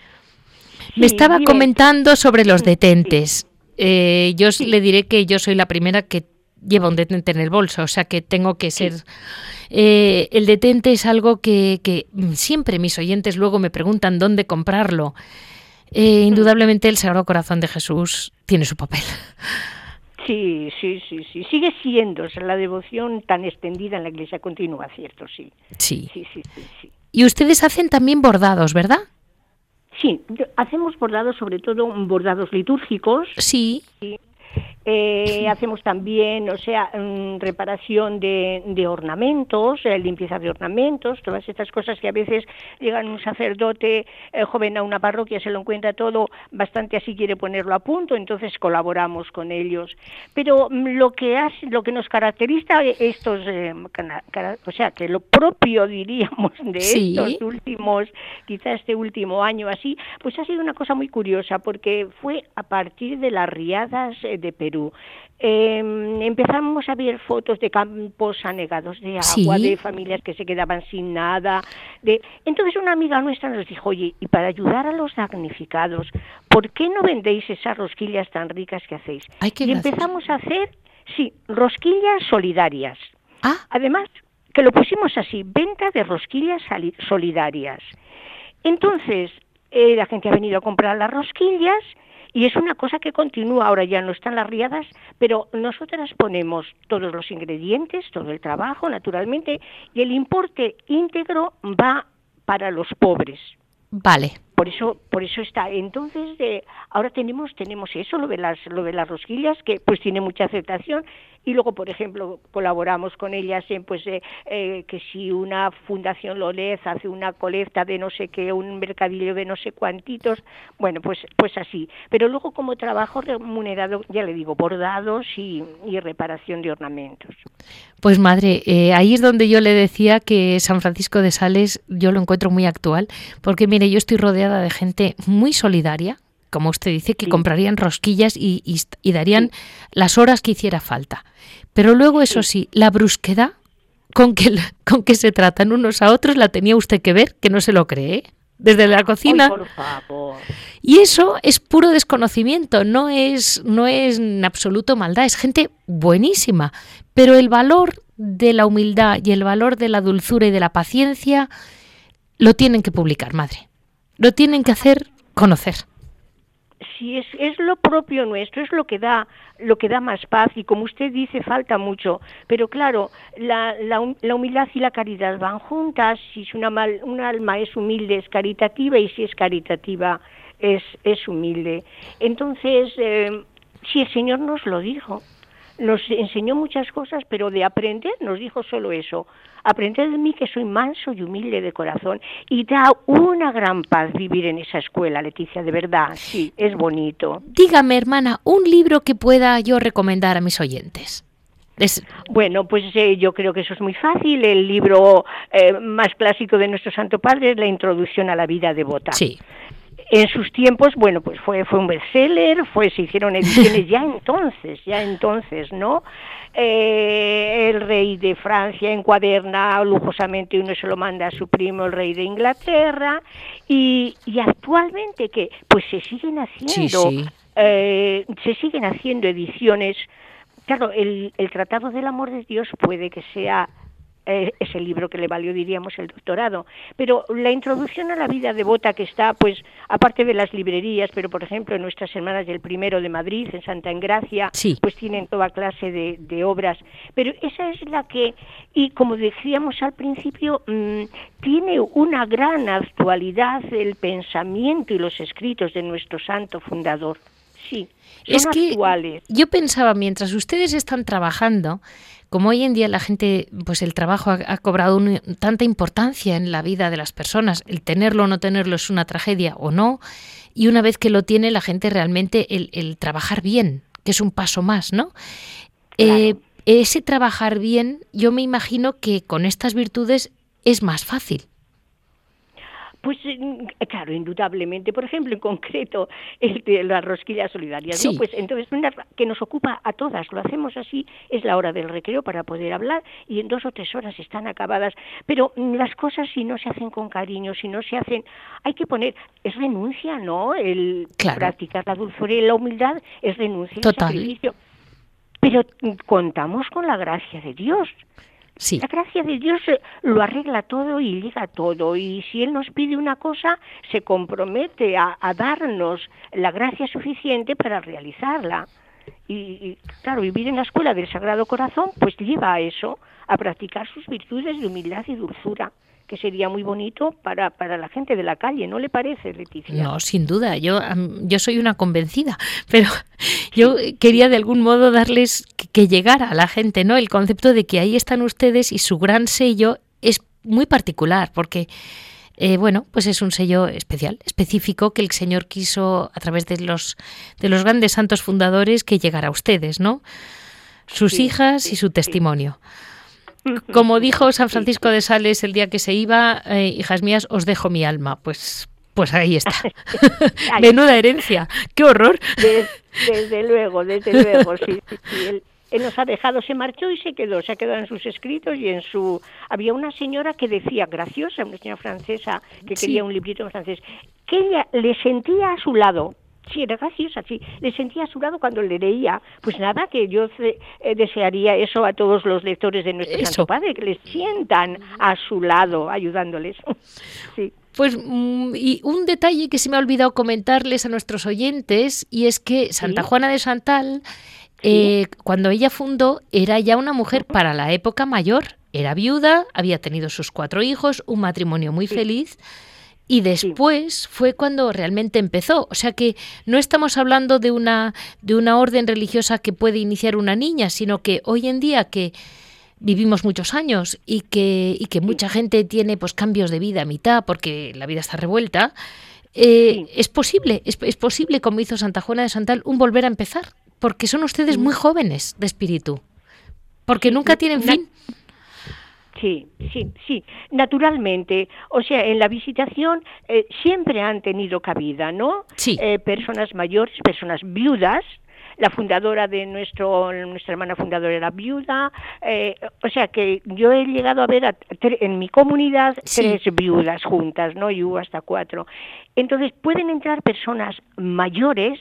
Me estaba comentando sobre los detentes. Eh, yo le diré que yo soy la primera que lleva un detente en el bolso, o sea que tengo que ser... Eh, el detente es algo que, que, siempre mis oyentes luego me preguntan dónde comprarlo. Eh, indudablemente el Sagrado Corazón de Jesús tiene su papel. Sí, sí, sí, sí. Sigue siendo la devoción tan extendida en la Iglesia continua, ¿cierto? Sí. Sí. sí, sí, sí. Y ustedes hacen también bordados, ¿verdad? Sí, hacemos bordados, sobre todo bordados litúrgicos. Sí. Eh, hacemos también, o sea, mm, reparación de, de ornamentos, eh, limpieza de ornamentos, todas estas cosas que a veces llegan un sacerdote eh, joven a una parroquia, se lo encuentra todo bastante así, quiere ponerlo a punto, entonces colaboramos con ellos. Pero mm, lo que hace, lo que nos caracteriza estos, o sea, que lo propio diríamos de estos últimos, quizá este último año así, pues ha sido una cosa muy curiosa porque fue a partir de las riadas de Perú Em, empezamos a ver fotos de campos anegados de agua, de familias que se quedaban sin nada. De... Entonces una amiga nuestra nos dijo, oye, y para ayudar a los damnificados, ¿por qué no vendéis esas rosquillas tan ricas que hacéis? y empezamos a hacer, sí, rosquillas solidarias. Ah. Además, que lo pusimos así, venta de rosquillas solidarias. Entonces, eh, la gente ha venido a comprar las rosquillas y es una cosa que continúa, ahora ya no están las riadas, pero nosotras ponemos todos los ingredientes, todo el trabajo, naturalmente, y el importe íntegro va para los pobres. Vale. Por eso, por eso está. Entonces, eh, ahora tenemos, tenemos eso, lo de las, lo de las rosquillas, que pues tiene mucha aceptación y luego, por ejemplo, colaboramos con ellas en pues eh, eh, que si una fundación Lolez hace una colecta de no sé qué, un mercadillo de no sé cuantitos, bueno, pues pues así. Pero luego como trabajo remunerado, ya le digo, bordados y, reparación de ornamentos. Pues madre, eh, ahí es donde yo le decía que San Francisco de Sales yo lo encuentro muy actual, porque mire, yo estoy rodeada de gente muy solidaria, como usted dice, que comprarían rosquillas y, darían las horas que hiciera falta. Pero luego, eso sí, la brusquedad con que, con que se tratan unos a otros la tenía usted que ver, que no se lo cree. Desde la cocina. por favor. Y eso es puro desconocimiento, no es, no es en absoluto maldad, es gente buenísima. Pero el valor de la humildad y el valor de la dulzura y de la paciencia lo tienen que publicar, madre. Lo tienen que hacer conocer si es, es lo propio nuestro, es lo que da lo que da más paz y como usted dice falta mucho, pero claro, la, la, humildad y la caridad van juntas, si es una mal, un alma es humilde es caritativa y si es caritativa es, es humilde. Entonces, eh, si el Señor nos lo dijo, nos enseñó muchas cosas, pero de aprender nos dijo solo eso. Aprended de mí que soy manso y humilde de corazón. Y da una gran paz vivir en esa escuela, Leticia, de verdad. Sí, es bonito. Dígame, hermana, un libro que pueda yo recomendar a mis oyentes. Bueno, pues eh, yo creo que eso es muy fácil. El libro eh, más clásico de nuestro Santo Padre es La Introducción a la Vida Devota. Sí en sus tiempos, bueno, pues fue, fue un bestseller, fue, se hicieron ediciones ya entonces, ya entonces, ¿no? Eh, el rey de Francia encuaderna lujosamente, uno se lo manda a su primo, el rey de Inglaterra, y, y actualmente que, pues se siguen haciendo, Eh, se siguen haciendo ediciones. Claro, el, el Tratado del Amor de Dios puede que sea eh, es el libro que le valió, diríamos, el doctorado. Pero la introducción a la vida devota que está, pues, aparte de las librerías, pero por ejemplo en nuestras hermanas del primero de Madrid, en Santa Engracia, pues tienen toda clase de, obras. Pero esa es la que, y como decíamos al principio, mm, tiene una gran actualidad el pensamiento y los escritos de nuestro santo fundador. Sí, son es que actuales. Yo pensaba, mientras ustedes están trabajando, como hoy en día la gente, pues el trabajo ha, cobrado tanta importancia en la vida de las personas, el tenerlo o no tenerlo es una tragedia o no, y una vez que lo tiene la gente realmente el, trabajar bien, que es un paso más, ¿no? Eh, ese trabajar bien, yo me imagino que con estas virtudes es más fácil. Pues eh, claro, indudablemente. Por ejemplo, en concreto, el de las rosquillas solidarias, ¿no? Pues entonces, una que nos ocupa a todas, lo hacemos así, es la hora del recreo para poder hablar y en dos o tres horas están acabadas. Pero mm, las cosas si no se hacen con cariño, si no se hacen, hay que poner, es renuncia, ¿no? El practicar la dulzura y la humildad es renuncia, Total. sacrificio. Pero mm, contamos con la gracia de Dios. La gracia de Dios eh, lo arregla todo y liga todo. Y si Él nos pide una cosa, se compromete a, darnos la gracia suficiente para realizarla. Y, claro, vivir en la escuela del Sagrado Corazón, pues lleva a eso, a practicar sus virtudes de humildad y dulzura, que sería muy bonito para, para la gente de la calle, ¿no le parece, Leticia? No, sin duda, yo, yo soy una convencida, pero yo quería de algún modo darles que, que llegara a la gente, ¿no? El concepto de que ahí están ustedes y su gran sello es muy particular, porque eh, bueno, pues es un sello especial, específico, que el Señor quiso a través de los, de los grandes santos fundadores que llegara a ustedes, ¿no? Sus hijas y su testimonio. Como dijo San Francisco de Sales el día que se iba, eh, hijas mías, os dejo mi alma. Pues, pues ahí está. Menuda herencia. ¡Qué horror! Desde, luego, desde luego. Sí, sí, él nos ha dejado, se marchó y se quedó, se ha quedado en sus escritos y en su... Había una señora que decía, graciosa, una señora francesa, que quería un librito en francés, que ella le sentía a su lado, sí, era graciosa, sí, le sentía a su lado cuando le leía, pues nada, que yo eh, desearía eso a todos los lectores de nuestro Santo Padre, que les sientan a su lado, ayudándoles. sí. Pues mm, y un detalle que se me ha olvidado comentarles a nuestros oyentes, y es que Santa Juana de Santal eh, cuando ella fundó era ya una mujer para la época mayor, era viuda, había tenido sus cuatro hijos, un matrimonio muy feliz. Y después fue cuando realmente empezó. O sea que no estamos hablando de una, de una orden religiosa que puede iniciar una niña, sino que hoy en día que vivimos muchos años y que, y que mucha gente tiene pues cambios de vida a mitad porque la vida está revuelta, eh, es posible, es, es, posible, como hizo Santa Juana de Santal, un volver a empezar porque son ustedes muy jóvenes de espíritu, porque nunca tienen fin. Sí, sí, sí, naturalmente. O sea, en la visitación eh, siempre han tenido cabida, ¿no? Sí. Eh, personas mayores, personas viudas. La fundadora de nuestro, nuestra hermana fundadora era viuda. Eh, o sea que yo he llegado a ver en mi comunidad tres viudas juntas, ¿no? Y hubo hasta cuatro. Entonces pueden entrar personas mayores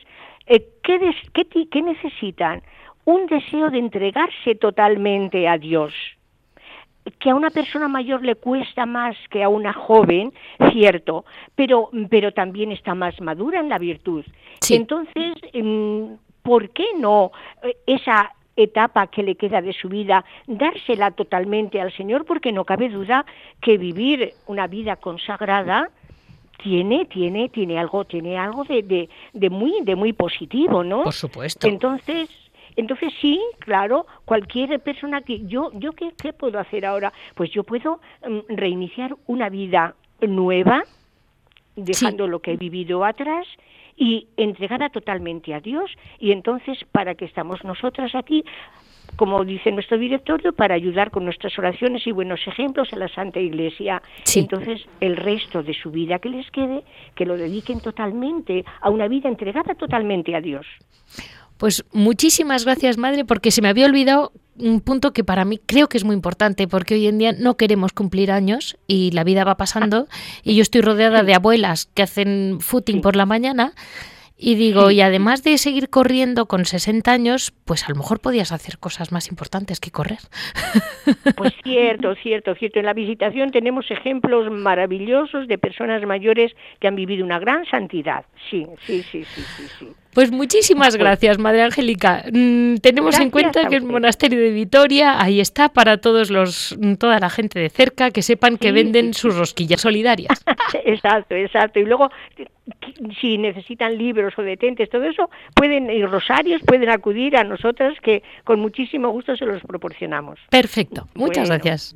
eh, ¿qué, necesitan? Un deseo de entregarse totalmente a Dios que a una persona mayor le cuesta más que a una joven, cierto, pero, pero también está más madura en la virtud. Entonces, mm, ¿por qué no eh, esa etapa que le queda de su vida, dársela totalmente al Señor? Porque no cabe duda que vivir una vida consagrada tiene tiene tiene algo tiene algo de, de, muy de muy positivo no por supuesto entonces entonces sí claro cualquier persona que yo yo qué, qué puedo hacer ahora pues yo puedo mm, reiniciar una vida nueva dejando lo que he vivido atrás y entregada totalmente a Dios y entonces para qué estamos nosotras aquí como dice nuestro directorio, para ayudar con nuestras oraciones y buenos ejemplos a la Santa Iglesia. Entonces, el resto de su vida que les quede, que lo dediquen totalmente a una vida entregada totalmente a Dios. Pues muchísimas gracias, madre, porque se me había olvidado un punto que para mí creo que es muy importante, porque hoy en día no queremos cumplir años y la vida va pasando y yo estoy rodeada de abuelas que hacen footing por la mañana y digo, y además de seguir corriendo con 60 años, pues a lo mejor podías hacer cosas más importantes que correr. Pues cierto, cierto, cierto. En la visitación tenemos ejemplos maravillosos de personas mayores que han vivido una gran santidad. Sí, sí, sí, sí, sí. sí. Pues muchísimas gracias, Madre Angélica. Mm, tenemos en cuenta que el monasterio de Vitoria ahí está para todos los, toda la gente de cerca que sepan que venden sus rosquillas solidarias. exacto, exacto. Y luego, si necesitan libros o detentes, todo eso, pueden ir rosarios, pueden acudir a nosotras que con muchísimo gusto se los proporcionamos. Perfecto. Muchas gracias.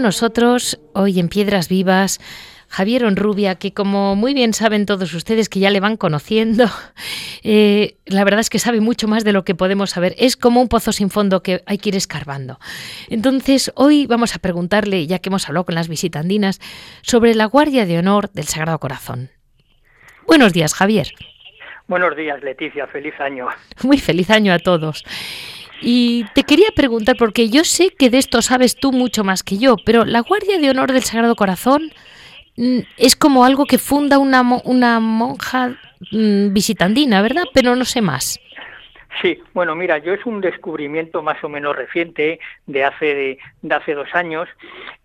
con nosotros hoy en Piedras Vivas Javier Onrubia, que como muy bien saben todos ustedes que ya le van conociendo, eh, la verdad es que sabe mucho más de lo que podemos saber. Es como un pozo sin fondo que hay que ir escarbando. Entonces, hoy vamos a preguntarle, ya que hemos hablado con las visitandinas, sobre la Guardia de Honor del Sagrado Corazón. Buenos días, Javier. Buenos días, Leticia. Feliz año. Muy feliz año a todos. Y te quería preguntar, porque yo sé que de esto sabes tú mucho más que yo, pero la Guardia de Honor del Sagrado Corazón mm, es como algo que funda una, una monja mm, visitandina, ¿verdad? Pero no sé más. Sí, bueno, mira, yo es un descubrimiento más o menos reciente de hace de, hace dos años.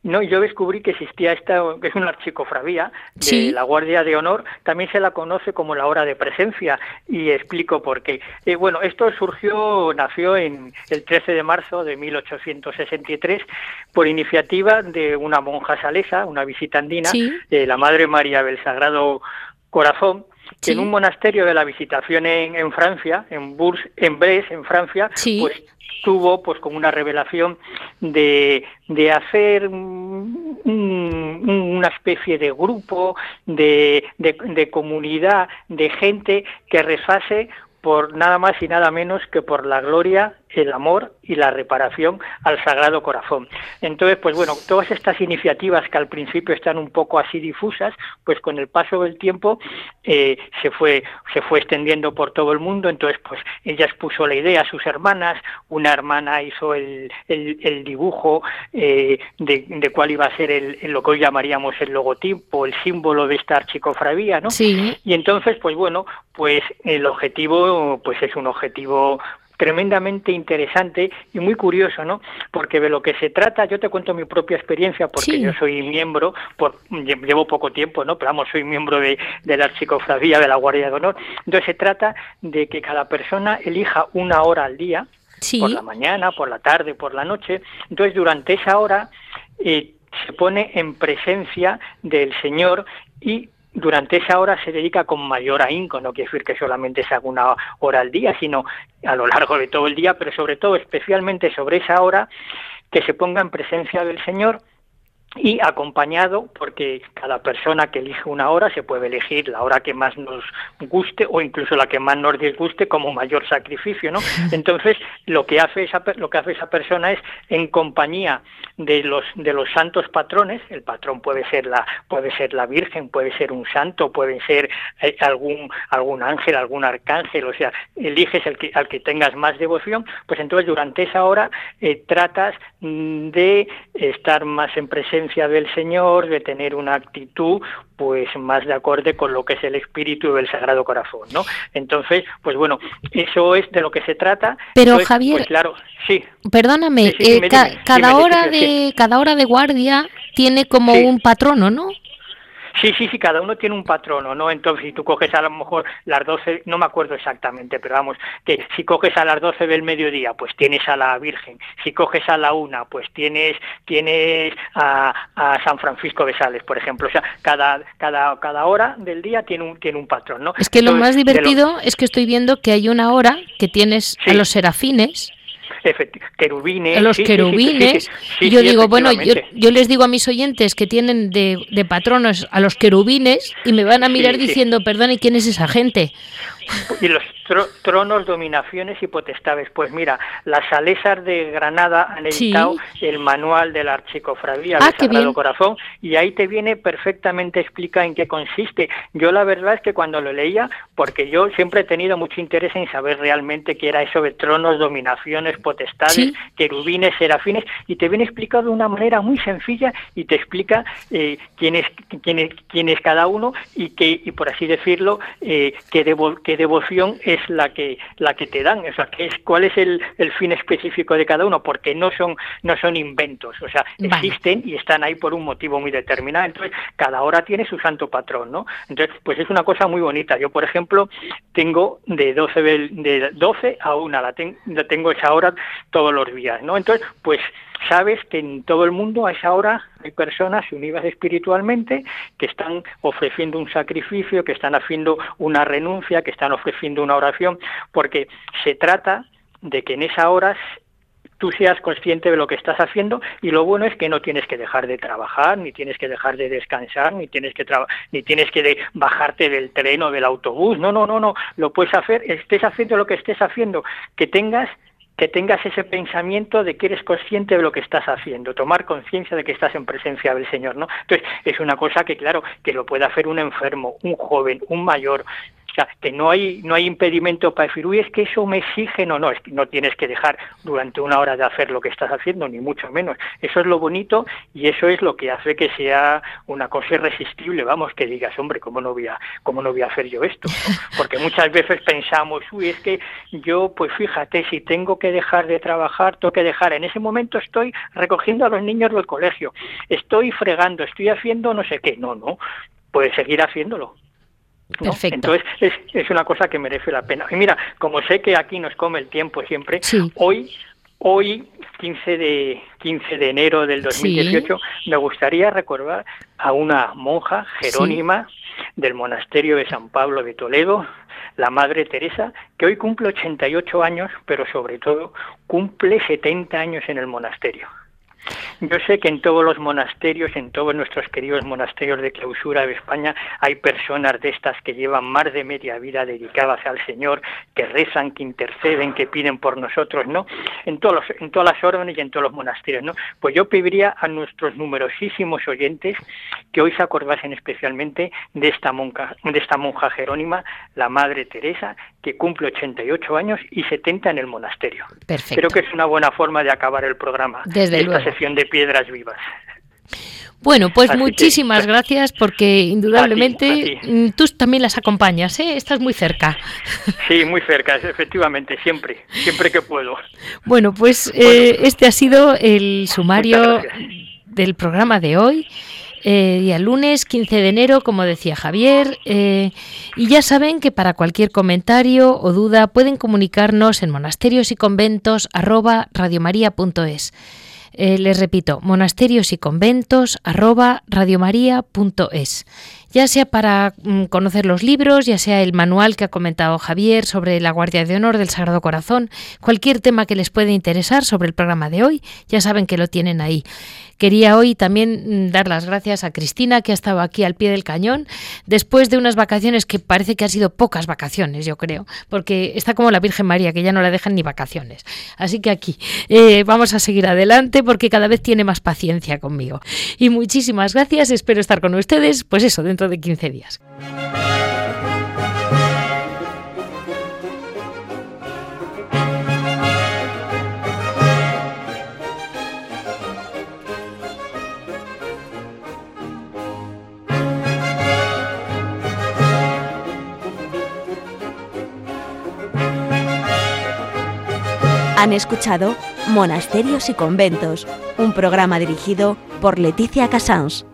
No, yo descubrí que existía esta, que es una archicofragía de la Guardia de Honor. También se la conoce como la hora de presencia y explico por qué. Eh, bueno, esto surgió, nació en el 13 de marzo de 1863 por iniciativa de una monja salesa, una visitandina, eh, la Madre María del Sagrado Corazón que en un monasterio de la Visitación en, Francia, en Bourges, en Brest, en Francia, pues tuvo pues como una revelación de, de hacer una especie de grupo, de, de, de comunidad, de gente que rezase por nada más y nada menos que por la gloria el amor y la reparación al Sagrado Corazón. Entonces, pues bueno, todas estas iniciativas que al principio están un poco así difusas, pues con el paso del tiempo eh, se fue se fue extendiendo por todo el mundo. Entonces, pues ella expuso la idea a sus hermanas, una hermana hizo el, el, dibujo eh, de, de, cuál iba a ser el, lo que hoy llamaríamos el logotipo, el símbolo de esta archicofradía, ¿no? Sí. Y entonces, pues bueno, pues el objetivo, pues es un objetivo tremendamente interesante y muy curioso, ¿no? Porque de lo que se trata, yo te cuento mi propia experiencia, porque yo soy miembro, por, llevo poco tiempo, ¿no? Pero vamos, soy miembro de, de la archicofradía de la Guardia de Honor. Entonces se trata de que cada persona elija una hora al día, por la mañana, por la tarde, por la noche. Entonces durante esa hora eh, se pone en presencia del Señor y durante esa hora se dedica con mayor ahínco, no quiere decir que solamente se haga una hora al día, sino a lo largo de todo el día, pero sobre todo, especialmente sobre esa hora, que se ponga en presencia del Señor y acompañado porque cada persona que elige una hora se puede elegir la hora que más nos guste o incluso la que más nos disguste como mayor sacrificio, ¿no? Entonces, lo que hace esa lo que hace esa persona es en compañía de los de los santos patrones, el patrón puede ser la puede ser la Virgen, puede ser un santo, puede ser eh, algún algún ángel, algún arcángel, o sea, eliges el que al que tengas más devoción, pues entonces durante esa hora eh, tratas de estar más en presencia del Señor, de tener una actitud pues más de acorde con lo que es el espíritu del Sagrado Corazón, ¿no? Entonces, pues bueno, eso es de lo que se trata. Pero Javier, pues claro, sí. Perdóname, eh, cada hora de cada hora de guardia tiene como un patrono, ¿no? Sí, sí, sí, cada uno tiene un patrono, ¿no? Entonces, si tú coges a lo mejor las 12, no me acuerdo exactamente, pero vamos, que si coges a las 12 del mediodía, pues tienes a la Virgen. Si coges a la una, pues tienes tienes a, San Francisco de Sales, por ejemplo. O sea, cada, cada, cada hora del día tiene un, tiene un patrón, ¿no? Es que lo más divertido es que estoy viendo que hay una hora que tienes a los serafines querubines. Los querubines. y yo digo, bueno, yo, les digo a mis oyentes que tienen de, de patronos a los querubines y me van a mirar diciendo, perdón, ¿y quién es esa gente? Y los tronos, dominaciones y potestades. Pues mira, las Salesas de Granada han editado el manual de la Archicofradía ah, del Sagrado Corazón y ahí te viene perfectamente explica en qué consiste. Yo la verdad es que cuando lo leía, porque yo siempre he tenido mucho interés en saber realmente qué era eso de tronos, dominaciones, potestades, querubines, serafines, y te viene explicado de una manera muy sencilla y te explica eh, quién, es, quién, es, quién es cada uno y, que, y por así decirlo, eh, qué, debo, qué devoción es la que la que te dan, o sea, que es cuál es el, el fin específico de cada uno, porque no son no son inventos, o sea, existen y están ahí por un motivo muy determinado. Entonces, cada hora tiene su santo patrón, ¿no? Entonces, pues es una cosa muy bonita. Yo, por ejemplo, tengo de 12 de 12 a 1, la, la tengo esa hora todos los días, ¿no? Entonces, pues sabes que en todo el mundo a esa hora hay personas unidas espiritualmente que están ofreciendo un sacrificio, que están haciendo una renuncia, que están ofreciendo una oración, porque se trata de que en esa hora tú seas consciente de lo que estás haciendo y lo bueno es que no tienes que dejar de trabajar, ni tienes que dejar de descansar, ni tienes que ni tienes que bajarte del tren o del autobús. No, no, no, no, lo puedes hacer, estés haciendo lo que estés haciendo, que tengas que tengas ese pensamiento de que eres consciente de lo que estás haciendo, tomar conciencia de que estás en presencia del Señor, ¿no? Entonces, es una cosa que, claro, que lo puede hacer un enfermo, un joven, un mayor, sea, que no hay, no hay impedimento para decir, uy, es que eso me exige, no, no, es que no tienes que dejar durante una hora de hacer lo que estás haciendo, ni mucho menos. Eso es lo bonito y eso es lo que hace que sea una cosa irresistible, vamos, que digas, hombre, ¿cómo no voy a, cómo no voy a hacer yo esto? Porque muchas veces pensamos, uy, es que yo, pues fíjate, si tengo que dejar de trabajar, tengo que dejar, en ese momento estoy recogiendo a los niños del colegio, estoy fregando, estoy haciendo no sé qué, no, no, puedes seguir haciéndolo. Entonces es, una cosa que merece la pena. Y mira, como sé que aquí nos come el tiempo siempre, hoy hoy 15 de 15 de enero del 2018 me gustaría recordar a una monja jerónima del monasterio de San Pablo de Toledo, la Madre Teresa, que hoy cumple 88 años, pero sobre todo cumple 70 años en el monasterio. Yo sé que en todos los monasterios, en todos nuestros queridos monasterios de clausura de España, hay personas de estas que llevan más de media vida dedicadas al Señor, que rezan, que interceden, que piden por nosotros, ¿no? En, todos en todas las órdenes y en todos los monasterios, ¿no? Pues yo pediría a nuestros numerosísimos oyentes que hoy se acordasen especialmente de esta monja, de esta monja jerónima, la Madre Teresa, que cumple 88 años y 70 en el monasterio. Perfecto. Creo que es una buena forma de acabar el programa. Desde esta sección de piedras vivas. Bueno, pues muchísimas gracias porque indudablemente mm, tú también las acompañas, ¿eh? Estás muy cerca. Sí, muy cerca, efectivamente, siempre, siempre que puedo. Bueno, pues eh, este ha sido el sumario del programa de hoy eh, día lunes 15 de enero, como decía Javier. Eh, y ya saben que para cualquier comentario o duda pueden comunicarnos en monasterios y conventos eh, les repito, monasterios y conventos ya sea para mm, conocer los libros, ya sea el manual que ha comentado Javier sobre la Guardia de Honor del Sagrado Corazón, cualquier tema que les pueda interesar sobre el programa de hoy, ya saben que lo tienen ahí. Quería hoy también mm, dar las gracias a Cristina, que ha estado aquí al pie del cañón, después de unas vacaciones que parece que han sido pocas vacaciones, yo creo, porque está como la Virgen María, que ya no la dejan ni vacaciones. Así que aquí eh, vamos a seguir adelante porque cada vez tiene más paciencia conmigo. Y muchísimas gracias, espero estar con ustedes, pues eso, de 15 días. Han escuchado Monasterios y Conventos, un programa dirigido por Leticia Casans.